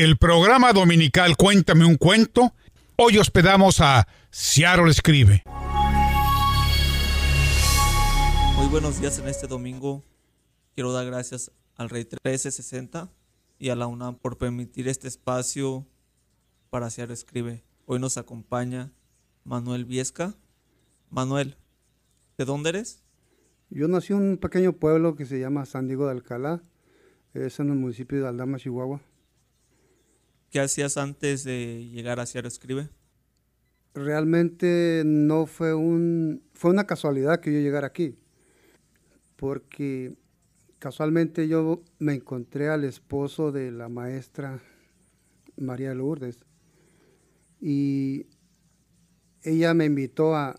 el programa dominical Cuéntame un cuento. Hoy hospedamos a Seattle Escribe. Muy buenos días en este domingo. Quiero dar gracias al Rey 1360 y a la UNAM por permitir este espacio para Seattle Escribe. Hoy nos acompaña Manuel Viesca. Manuel, ¿de dónde eres? Yo nací en un pequeño pueblo que se llama San Diego de Alcalá, es en el municipio de Aldama, Chihuahua. ¿Qué hacías antes de llegar a Seattle Escribe? Realmente no fue un fue una casualidad que yo llegara aquí, porque casualmente yo me encontré al esposo de la maestra María Lourdes y ella me invitó a,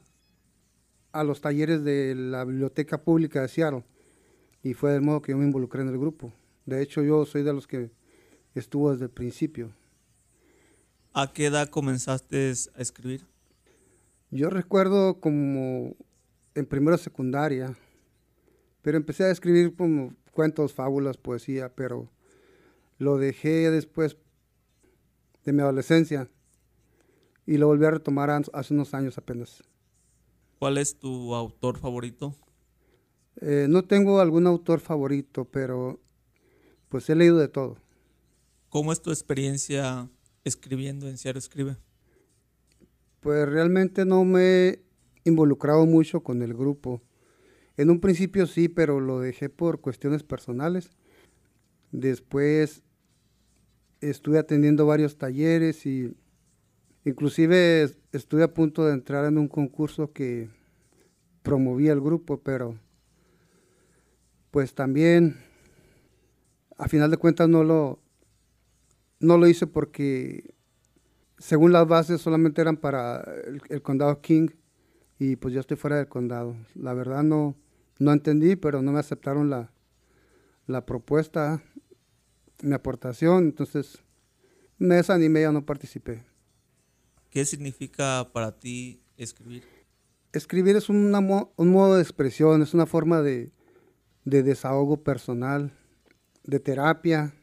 a los talleres de la Biblioteca Pública de Seattle y fue del modo que yo me involucré en el grupo. De hecho, yo soy de los que estuvo desde el principio. ¿A qué edad comenzaste a escribir? Yo recuerdo como en primera secundaria, pero empecé a escribir como cuentos, fábulas, poesía, pero lo dejé después de mi adolescencia y lo volví a retomar hace unos años apenas. ¿Cuál es tu autor favorito? Eh, no tengo algún autor favorito, pero pues he leído de todo. ¿Cómo es tu experiencia escribiendo en Ciaro Escribe? Pues realmente no me he involucrado mucho con el grupo. En un principio sí, pero lo dejé por cuestiones personales. Después estuve atendiendo varios talleres y inclusive estuve a punto de entrar en un concurso que promovía el grupo, pero pues también a final de cuentas no lo no lo hice porque según las bases solamente eran para el, condado King y pues yo estoy fuera del condado. La verdad no, no entendí, pero no me aceptaron la, la propuesta, mi aportación, entonces me desanimé, ya no participé. ¿Qué significa para ti escribir? Escribir es un modo de expresión, es una forma de, de desahogo personal, de terapia,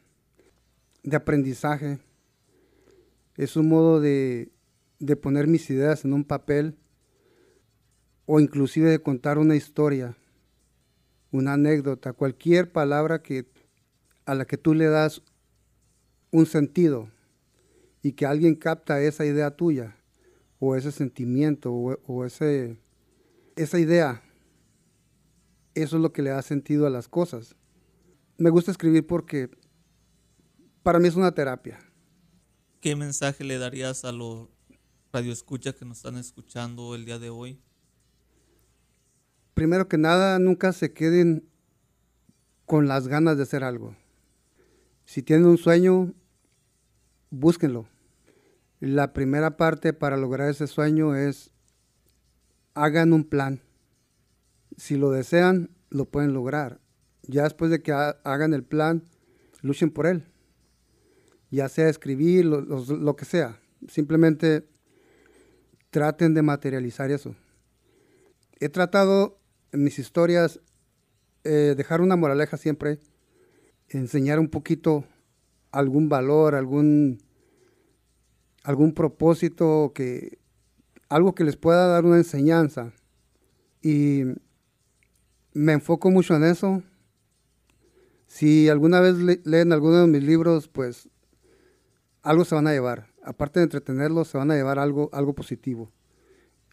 de aprendizaje. Es un modo de, de poner mis ideas en un papel o inclusive de contar una historia, una anécdota, cualquier palabra que, a la que tú le das un sentido y que alguien capta esa idea tuya o ese sentimiento o, ese, esa idea, eso es lo que le da sentido a las cosas. Me gusta escribir porque para mí es una terapia. ¿Qué mensaje le darías a los radioescuchas que nos están escuchando el día de hoy? Primero que nada, nunca se queden con las ganas de hacer algo. Si tienen un sueño, búsquenlo. La primera parte para lograr ese sueño es hagan un plan. Si lo desean, lo pueden lograr. Ya después de que hagan el plan, luchen por él ya sea escribir, lo, que sea. Simplemente traten de materializar eso. He tratado en mis historias eh, dejar una moraleja siempre, enseñar un poquito algún valor, algún, algún propósito, que, algo que les pueda dar una enseñanza. Y me enfoco mucho en eso. Si alguna vez leen alguno de mis libros, pues algo se van a llevar. Aparte de entretenerlos, se van a llevar algo, algo positivo.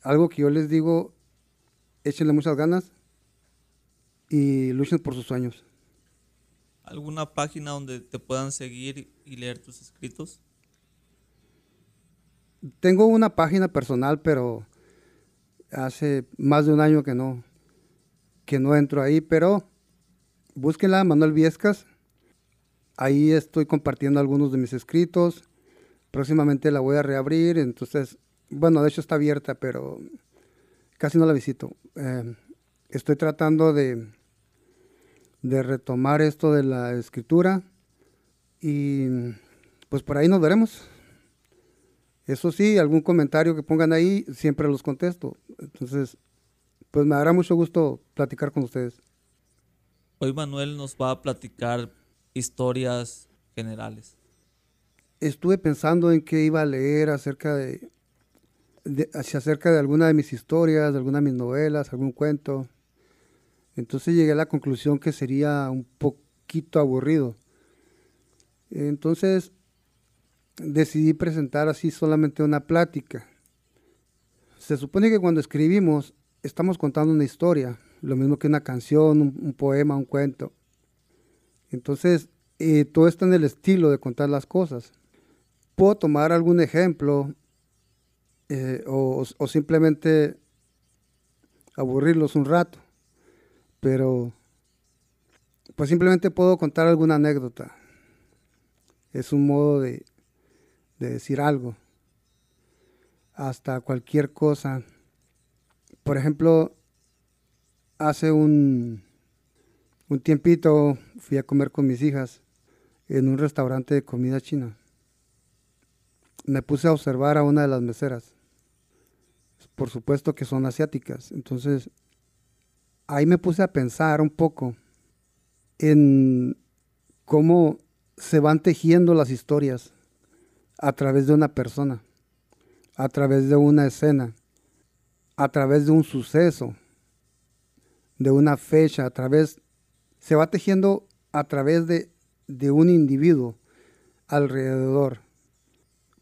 Algo que yo les digo, échenle muchas ganas y luchen por sus sueños. ¿Alguna página donde te puedan seguir y leer tus escritos? Tengo una página personal, pero hace más de un año que no, que no entro ahí, pero búsquenla, Manuel Viescas, Ahí estoy compartiendo algunos de mis escritos. Próximamente la voy a reabrir. Entonces, bueno, de hecho está abierta, pero casi no la visito. Eh, estoy tratando de, de retomar esto de la escritura y pues por ahí nos veremos. Eso sí, algún comentario que pongan ahí, siempre los contesto. Entonces, pues me hará mucho gusto platicar con ustedes. Hoy Manuel nos va a platicar historias generales. estuve pensando en qué iba a leer acerca de, acerca de alguna de mis historias, de alguna de mis novelas, algún cuento. Entonces llegué a la conclusión que sería un poquito aburrido. Entonces decidí presentar así solamente una plática. Se supone que cuando escribimos estamos contando una historia, lo mismo que una canción, un, poema, un cuento. Entonces, eh, todo está en el estilo de contar las cosas. Puedo tomar algún ejemplo eh, o, simplemente aburrirlos un rato, pero pues simplemente puedo contar alguna anécdota. Es un modo de decir algo, hasta cualquier cosa. Por ejemplo, hace un, un tiempito fui a comer con mis hijas en un restaurante de comida china. Me puse a observar a una de las meseras. Por supuesto que son asiáticas. Entonces, ahí me puse a pensar un poco en cómo se van tejiendo las historias a través de una persona, a través de una escena, a través de un suceso, de una fecha, a través, se va tejiendo a través de, de un individuo alrededor.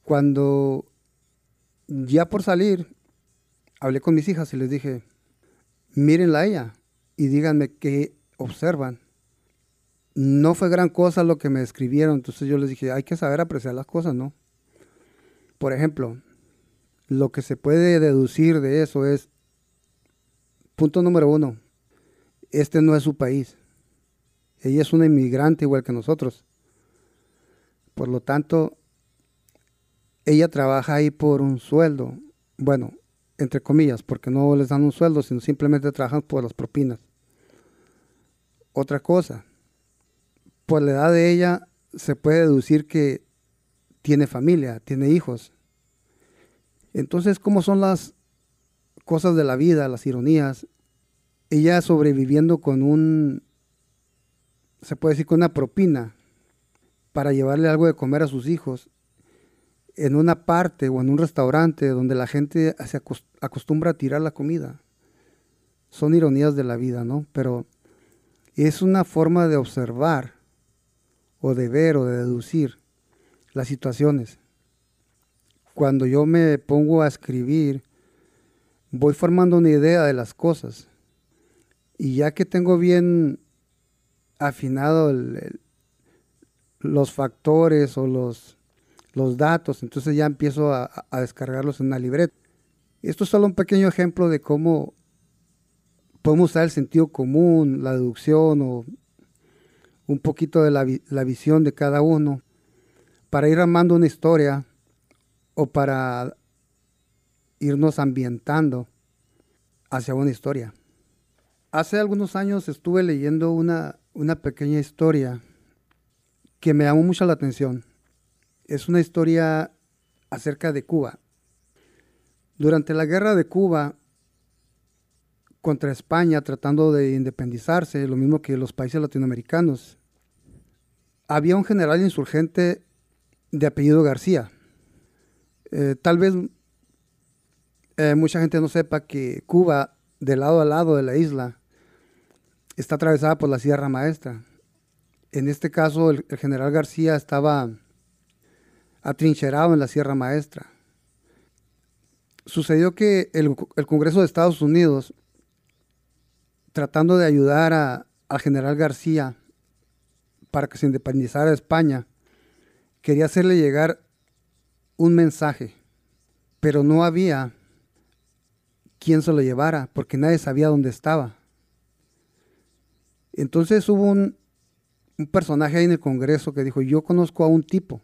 Cuando ya por salir, hablé con mis hijas y les dije, mírenla a ella y díganme qué observan. No fue gran cosa lo que me escribieron, entonces yo les dije, hay que saber apreciar las cosas, ¿no? Por ejemplo, lo que se puede deducir de eso es, punto número uno, este no es su país. Ella es una inmigrante igual que nosotros. Por lo tanto, ella trabaja ahí por un sueldo. Bueno, entre comillas, porque no les dan un sueldo, sino simplemente trabajan por las propinas. Otra cosa, por la edad de ella se puede deducir que tiene familia, tiene hijos. Entonces, ¿cómo son las cosas de la vida, las ironías? Ella sobreviviendo con un, se puede decir, con una propina para llevarle algo de comer a sus hijos en una parte o en un restaurante donde la gente se acostumbra a tirar la comida. Son ironías de la vida, ¿no? Pero es una forma de observar o de ver o de deducir las situaciones. Cuando yo me pongo a escribir, voy formando una idea de las cosas. Y ya que tengo bien afinado los factores o los, los datos, entonces ya empiezo a, a, descargarlos en una libreta. Esto es solo un pequeño ejemplo de cómo podemos usar el sentido común, la deducción o un poquito de la, la visión de cada uno para ir armando una historia o para irnos ambientando hacia una historia. Hace algunos años estuve leyendo una, una pequeña historia que me llamó mucho la atención. Es una historia acerca de Cuba. Durante la guerra de Cuba contra España, tratando de independizarse, lo mismo que los países latinoamericanos, había un general insurgente de apellido García. Eh, tal vez eh, mucha gente no sepa que Cuba, de lado a lado de la isla, está atravesada por la Sierra Maestra. En este caso, el, general García estaba atrincherado en la Sierra Maestra. Sucedió que el, Congreso de Estados Unidos, tratando de ayudar al general García para que se independizara de España, quería hacerle llegar un mensaje, pero no había quien se lo llevara, porque nadie sabía dónde estaba. Entonces hubo un, personaje ahí en el Congreso que dijo, yo conozco a un tipo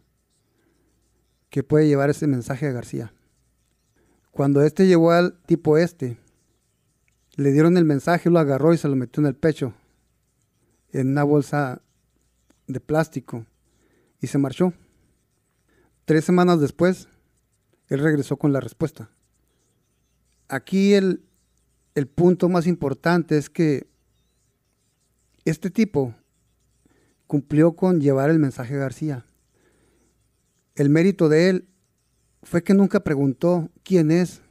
que puede llevar ese mensaje a García. Cuando este llevó al tipo este, le dieron el mensaje, lo agarró y se lo metió en el pecho, en una bolsa de plástico, y se marchó. Tres semanas después, él regresó con la respuesta. Aquí el, el punto más importante es que este tipo cumplió con llevar el mensaje García. El mérito de él fue que nunca preguntó quién es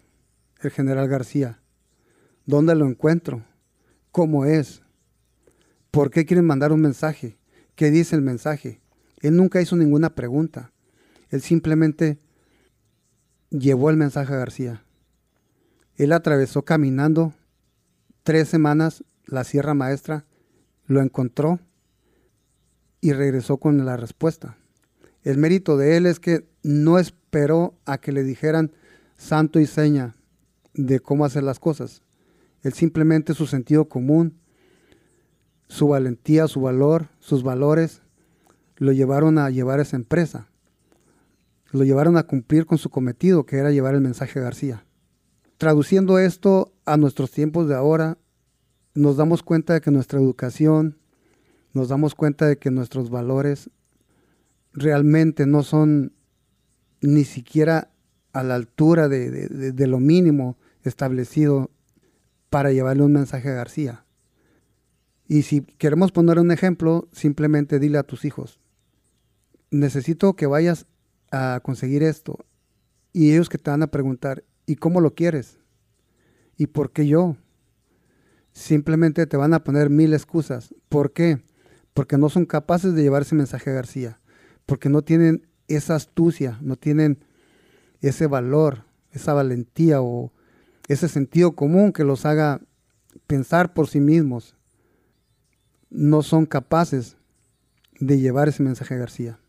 el general García, dónde lo encuentro, cómo es, por qué quieren mandar un mensaje, qué dice el mensaje. Él nunca hizo ninguna pregunta. Él simplemente llevó el mensaje a García. Él atravesó caminando tres semanas la Sierra Maestra, lo encontró y regresó con la respuesta. El mérito de él es que no esperó a que le dijeran santo y seña de cómo hacer las cosas. Él simplemente su sentido común, su valentía, su valor, sus valores, lo llevaron a llevar esa empresa. Lo llevaron a cumplir con su cometido, que era llevar el mensaje a García. Traduciendo esto a nuestros tiempos de ahora, nos damos cuenta de que nuestra educación, nos damos cuenta de que nuestros valores realmente no son ni siquiera a la altura de, lo mínimo establecido para llevarle un mensaje a García. Y si queremos poner un ejemplo, simplemente dile a tus hijos, necesito que vayas a conseguir esto. Y ellos que te van a preguntar, ¿y cómo lo quieres? ¿Y por qué yo? Simplemente te van a poner mil excusas. ¿Por qué? Porque no son capaces de llevar ese mensaje a García. Porque no tienen esa astucia, no tienen ese valor, esa valentía o ese sentido común que los haga pensar por sí mismos. No son capaces de llevar ese mensaje a García.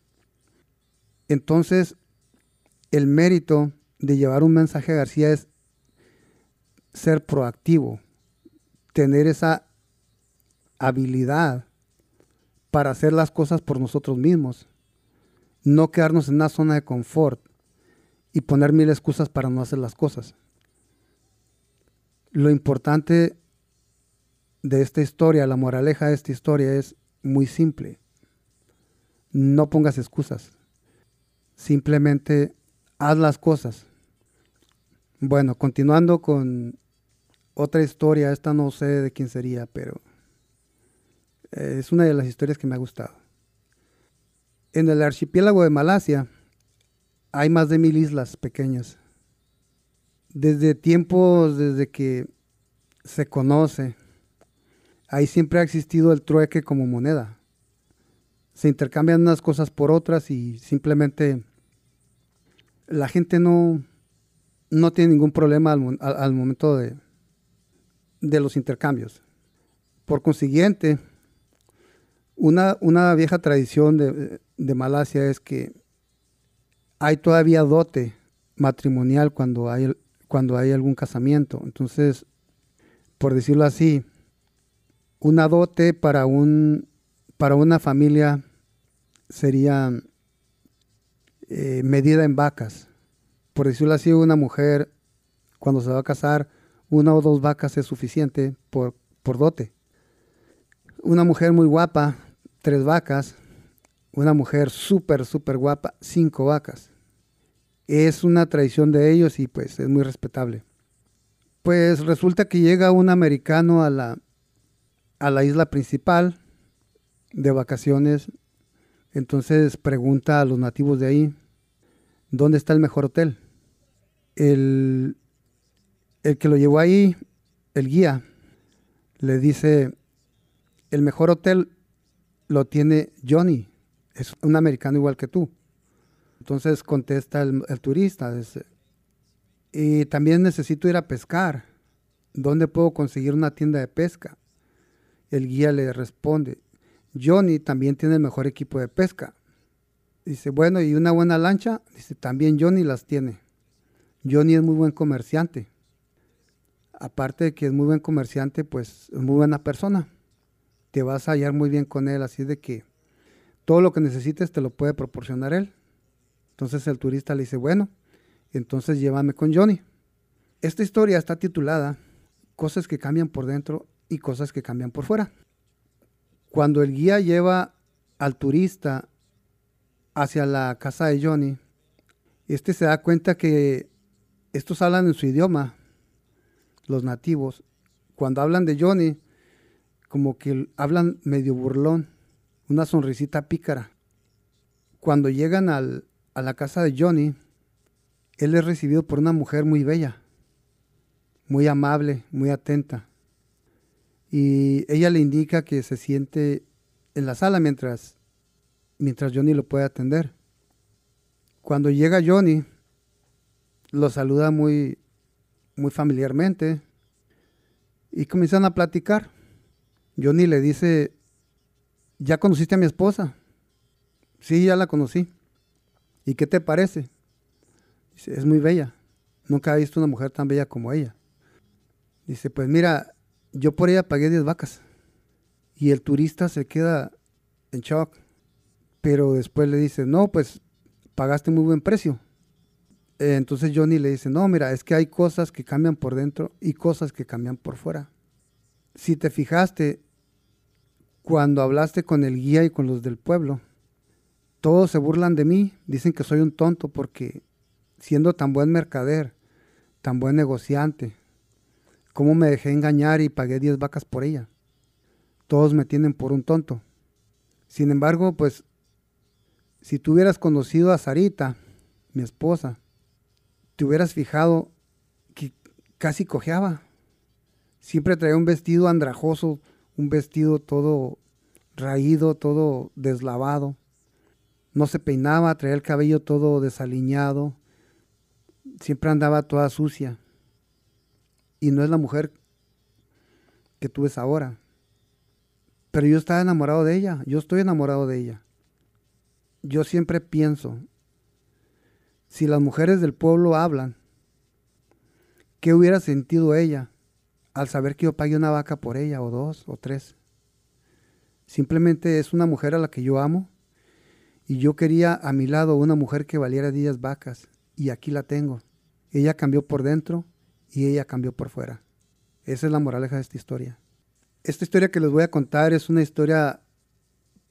Entonces, el mérito de llevar un mensaje a García es ser proactivo, tener esa habilidad para hacer las cosas por nosotros mismos, no quedarnos en una zona de confort y poner mil excusas para no hacer las cosas. Lo importante de esta historia, la moraleja de esta historia es muy simple. No pongas excusas. Simplemente haz las cosas. Bueno, continuando con otra historia, esta no sé de quién sería, pero eh, es una de las historias que me ha gustado. En el archipiélago de Malasia hay más de mil islas pequeñas. Desde tiempos, desde que se conoce, ahí siempre ha existido el trueque como moneda. Se intercambian unas cosas por otras y simplemente la gente no, no tiene ningún problema al momento de, de los intercambios. Por consiguiente, una, una vieja tradición de, de, Malasia es que hay todavía dote matrimonial cuando hay, cuando hay algún casamiento. Entonces, por decirlo así, una dote para, un, para una familia sería eh, medida en vacas. Por decirlo así, una mujer cuando se va a casar una o dos vacas es suficiente por, por dote. Una mujer muy guapa, tres vacas. Una mujer súper, súper guapa, cinco vacas. Es una tradición de ellos y pues es muy respetable. Pues resulta que llega un americano a la, a la isla principal de vacaciones. Entonces pregunta a los nativos de ahí, ¿dónde está el mejor hotel? El el que lo llevó ahí, el guía, le dice, el mejor hotel lo tiene Johnny, es un americano igual que tú. Entonces contesta el, turista, y también necesito ir a pescar. ¿Dónde puedo conseguir una tienda de pesca? El guía le responde, Johnny también tiene el mejor equipo de pesca. Dice, bueno, ¿y una buena lancha? Dice, también Johnny las tiene. Johnny es muy buen comerciante aparte de que es muy buen comerciante, pues es muy buena persona. Te vas a hallar muy bien con él, así de que todo lo que necesites te lo puede proporcionar él. Entonces el turista le dice, bueno, entonces llévame con Johnny. Esta historia está titulada Cosas que cambian por dentro y cosas que cambian por fuera. Cuando el guía lleva al turista hacia la casa de Johnny, este se da cuenta que estos hablan en su idioma, los nativos, cuando hablan de Johnny, como que hablan medio burlón, una sonrisita pícara. Cuando llegan al, a la casa de Johnny, él es recibido por una mujer muy bella, muy amable, muy atenta. Y ella le indica que se siente en la sala mientras, mientras Johnny lo puede atender. Cuando llega Johnny, lo saluda muy, muy familiarmente y comienzan a platicar. Johnny le dice, ¿ya conociste a mi esposa? Sí, ya la conocí. ¿Y qué te parece? Dice, es muy bella. Nunca he visto una mujer tan bella como ella. Dice, pues mira, yo por ella pagué 10 vacas. Y el turista se queda en shock. Pero después le dice, no, pues pagaste muy buen precio. Eh, entonces Johnny le dice, no, mira, es que hay cosas que cambian por dentro y cosas que cambian por fuera. Si te fijaste, cuando hablaste con el guía y con los del pueblo, todos se burlan de mí, dicen que soy un tonto porque siendo tan buen mercader, tan buen negociante, ¿cómo me dejé engañar y pagué 10 vacas por ella? Todos me tienen por un tonto. Sin embargo, pues, si tú hubieras conocido a Sarita, mi esposa, te hubieras fijado que casi cojeaba. Siempre traía un vestido andrajoso, un vestido todo raído, todo deslavado. No se peinaba, traía el cabello todo desaliñado. Siempre andaba toda sucia. Y no es la mujer que tú ves ahora. Pero yo estaba enamorado de ella, yo estoy enamorado de ella. Yo siempre pienso, si las mujeres del pueblo hablan, ¿qué hubiera sentido ella al saber que yo pagué una vaca por ella, o dos, o tres? Simplemente es una mujer a la que yo amo y yo quería a mi lado una mujer que valiera 10 vacas y aquí la tengo. Ella cambió por dentro y ella cambió por fuera. Esa es la moraleja de esta historia. Esta historia que les voy a contar es una historia,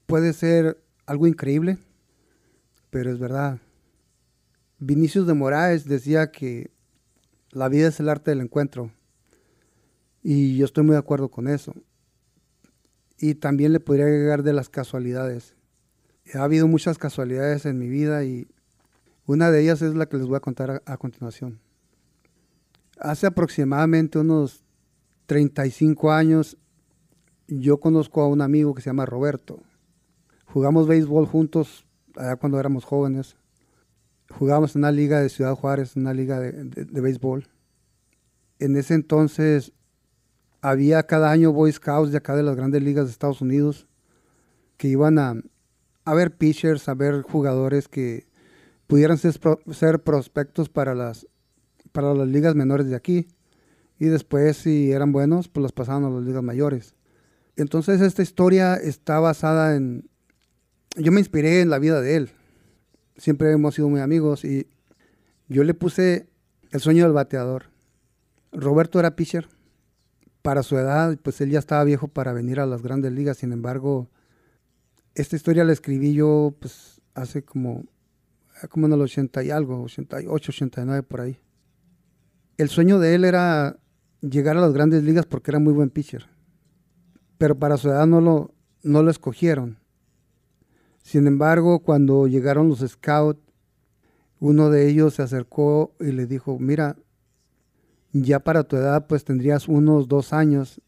puede ser algo increíble, pero es verdad. Vinicius de Moraes decía que la vida es el arte del encuentro. Y yo estoy muy de acuerdo con eso. Y también le podría agregar de las casualidades. Ha habido muchas casualidades en mi vida y una de ellas es la que les voy a contar a, continuación. Hace aproximadamente unos 35 años yo conozco a un amigo que se llama Roberto. Jugamos béisbol juntos allá cuando éramos jóvenes jugábamos en una liga de Ciudad Juárez, una liga de, béisbol. En ese entonces había cada año Boy Scouts de acá de las grandes ligas de Estados Unidos que iban a, a ver pitchers, a ver jugadores que pudieran ser, ser prospectos para las, para las ligas menores de aquí. Y después, si eran buenos, pues los pasaban a las ligas mayores. Entonces esta historia está basada en... Yo me inspiré en la vida de él siempre hemos sido muy amigos y yo le puse el sueño del bateador. Roberto era pitcher. Para su edad, pues él ya estaba viejo para venir a las grandes ligas. Sin embargo, esta historia la escribí yo pues hace como, como en el 80 y algo, 88, 89 por ahí. El sueño de él era llegar a las grandes ligas porque era muy buen pitcher. Pero para su edad no lo, no lo escogieron. Sin embargo, cuando llegaron los scouts, uno de ellos se acercó y le dijo, mira, ya para tu edad pues tendrías unos dos años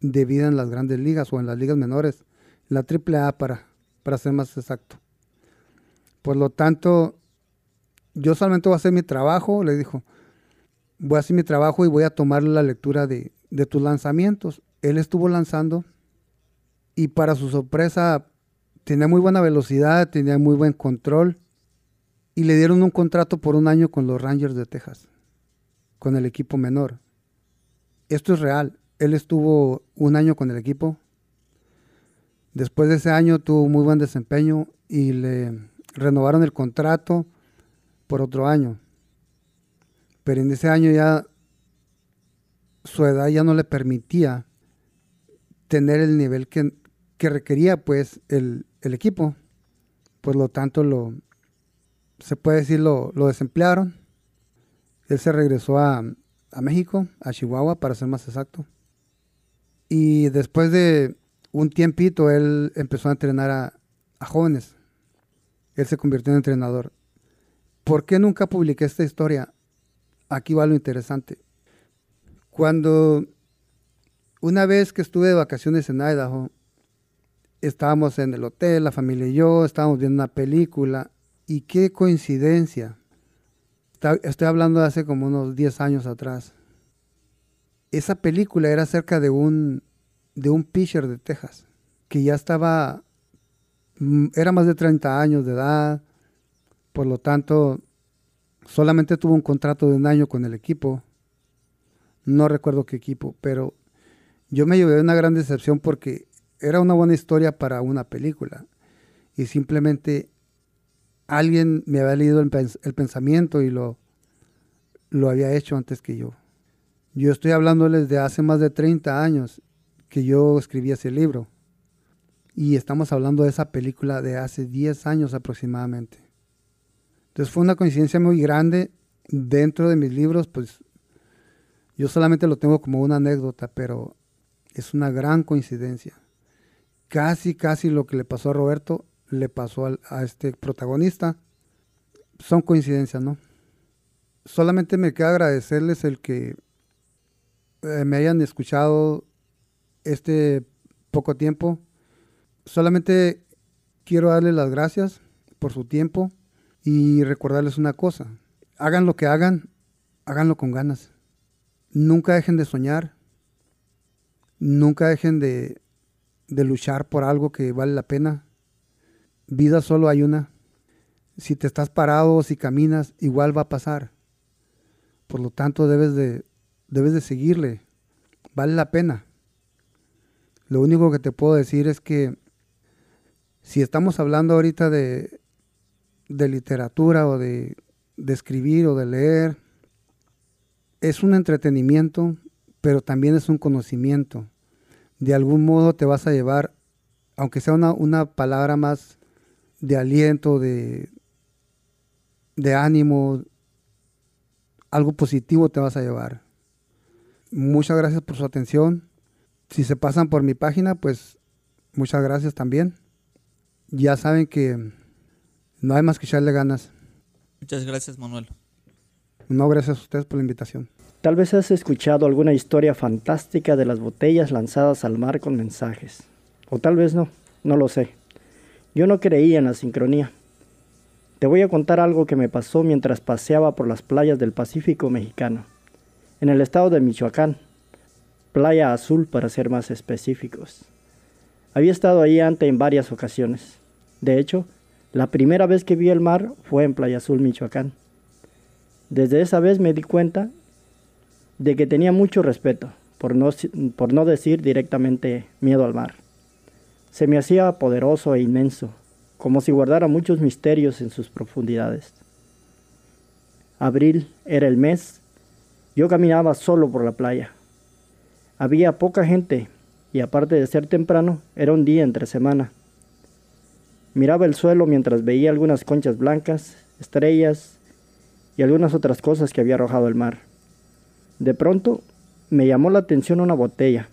de vida en las grandes ligas o en las ligas menores, la triple A para, para ser más exacto. Por lo tanto, yo solamente voy a hacer mi trabajo, le dijo, voy a hacer mi trabajo y voy a tomar la lectura de, de tus lanzamientos. Él estuvo lanzando y para su sorpresa tenía muy buena velocidad, tenía muy buen control y le dieron un contrato por un año con los Rangers de Texas, con el equipo menor. Esto es real. Él estuvo un año con el equipo. Después de ese año tuvo muy buen desempeño y le renovaron el contrato por otro año. Pero en ese año ya su edad ya no le permitía tener el nivel que, que requería pues el, el equipo. Por lo tanto, lo, se puede decir, lo, lo desemplearon. Él se regresó a, México, a Chihuahua, para ser más exacto. Y después de un tiempito, él empezó a entrenar a, jóvenes. Él se convirtió en entrenador. ¿Por qué nunca publiqué esta historia? Aquí va lo interesante. Cuando una vez que estuve de vacaciones en Idaho, estábamos en el hotel, la familia y yo, estábamos viendo una película y qué coincidencia. Estoy hablando de hace como unos 10 años atrás. Esa película era acerca de un, de un pitcher de Texas que ya estaba, mm, era más de 30 años de edad, por lo tanto, solamente tuvo un contrato de un año con el equipo. No recuerdo qué equipo, pero yo me llevé una gran decepción porque era una buena historia para una película. Y simplemente alguien me había leído el, pensamiento y lo, lo había hecho antes que yo. Yo estoy hablándoles de hace más de 30 años que yo escribí ese libro. Y estamos hablando de esa película de hace 10 años aproximadamente. Entonces fue una coincidencia muy grande. Dentro de mis libros, pues yo solamente lo tengo como una anécdota, pero es una gran coincidencia. Casi, casi lo que le pasó a Roberto le pasó a, este protagonista. Son coincidencias, ¿no? Solamente me queda agradecerles el que eh, me hayan escuchado este poco tiempo. Solamente quiero darles las gracias por su tiempo y recordarles una cosa. Hagan lo que hagan, háganlo con ganas. Nunca dejen de soñar. Nunca dejen de, de luchar por algo que vale la pena. Vida solo hay una. Si te estás parado, si caminas, igual va a pasar. Por lo tanto, debes de, debes de seguirle. Vale la pena. Lo único que te puedo decir es que si estamos hablando ahorita de, de literatura o de, de escribir o de leer, es un entretenimiento, pero también es un conocimiento. De algún modo te vas a llevar, aunque sea una, una palabra más de aliento, de, de ánimo, algo positivo te vas a llevar. Muchas gracias por su atención. Si se pasan por mi página, pues muchas gracias también. Ya saben que no hay más que echarle ganas. Muchas gracias, Manuel. No, gracias a ustedes por la invitación. Tal vez has escuchado alguna historia fantástica de las botellas lanzadas al mar con mensajes. O tal vez no, no lo sé. Yo no creía en la sincronía. Te voy a contar algo que me pasó mientras paseaba por las playas del Pacífico mexicano, en el estado de Michoacán, Playa Azul para ser más específicos. Había estado ahí antes en varias ocasiones. De hecho, la primera vez que vi el mar fue en Playa Azul, Michoacán. Desde esa vez me di cuenta de que tenía mucho respeto, por no, por no decir directamente miedo al mar. Se me hacía poderoso e inmenso, como si guardara muchos misterios en sus profundidades. Abril era el mes. Yo caminaba solo por la playa. Había poca gente y aparte de ser temprano, era un día entre semana. Miraba el suelo mientras veía algunas conchas blancas, estrellas y algunas otras cosas que había arrojado el mar. De pronto me llamó la atención una botella.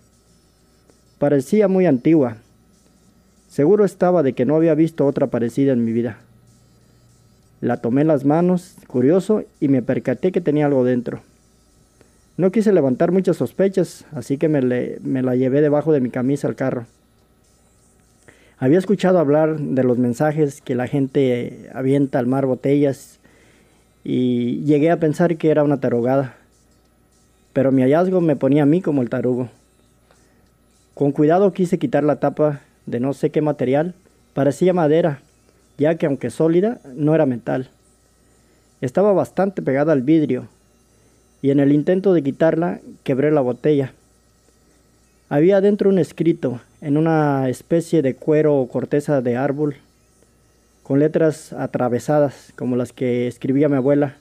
Parecía muy antigua, Seguro estaba de que no había visto otra parecida en mi vida. La tomé en las manos, curioso, y me percaté que tenía algo dentro. No quise levantar muchas sospechas, así que me, me, la llevé debajo de mi camisa al carro. Había escuchado hablar de los mensajes que la gente avienta al mar botellas y llegué a pensar que era una tarugada. Pero mi hallazgo me ponía a mí como el tarugo. Con cuidado quise quitar la tapa de no sé qué material, parecía madera, ya que aunque sólida, no era metal. Estaba bastante pegada al vidrio, y en el intento de quitarla, quebré la botella. Había dentro un escrito, en una especie de cuero o corteza de árbol, con letras atravesadas, como las que escribía mi abuela.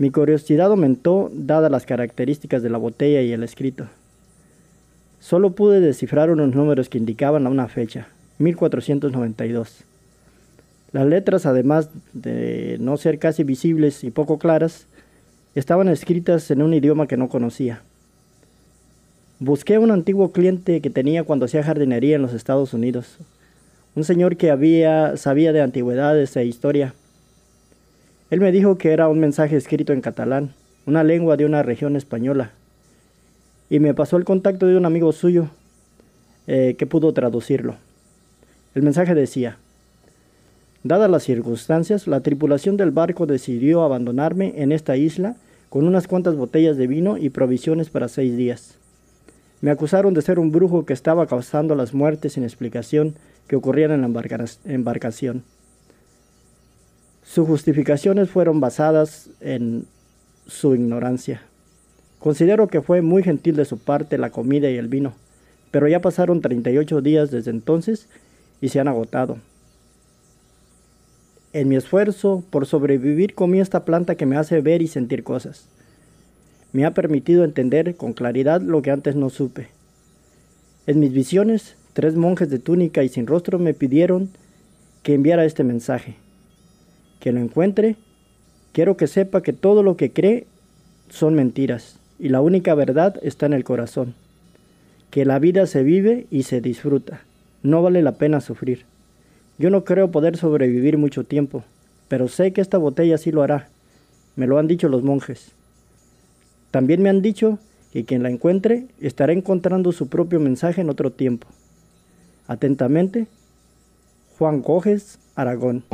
Mi curiosidad aumentó, dadas las características de la botella y el escrito. Solo pude descifrar unos números que indicaban una fecha, 1492. Las letras, además de no ser casi visibles y poco claras, estaban escritas en un idioma que no conocía. Busqué a un antiguo cliente que tenía cuando hacía jardinería en los Estados Unidos, un señor que había sabía de antigüedades e historia. Él me dijo que era un mensaje escrito en catalán, una lengua de una región española, y me pasó el contacto de un amigo suyo eh, que pudo traducirlo. El mensaje decía, Dadas las circunstancias, la tripulación del barco decidió abandonarme en esta isla con unas cuantas botellas de vino y provisiones para seis días. Me acusaron de ser un brujo que estaba causando las muertes sin explicación que ocurrían en la embarcación. Sus justificaciones fueron basadas en su ignorancia. Considero que fue muy gentil de su parte la comida y el vino, pero ya pasaron 38 días desde entonces y se han agotado. En mi esfuerzo por sobrevivir comí esta planta que me hace ver y sentir cosas. Me ha permitido entender con claridad lo que antes no supe. En mis visiones, tres monjes de túnica y sin rostro me pidieron que enviara este mensaje. Que lo encuentre, quiero que sepa que todo lo que cree son mentiras y la única verdad está en el corazón. Que la vida se vive y se disfruta. No vale la pena sufrir. Yo no creo poder sobrevivir mucho tiempo, pero sé que esta botella sí lo hará. Me lo han dicho los monjes. También me han dicho que quien la encuentre estará encontrando su propio mensaje en otro tiempo. Atentamente, Juan Coges, Aragón.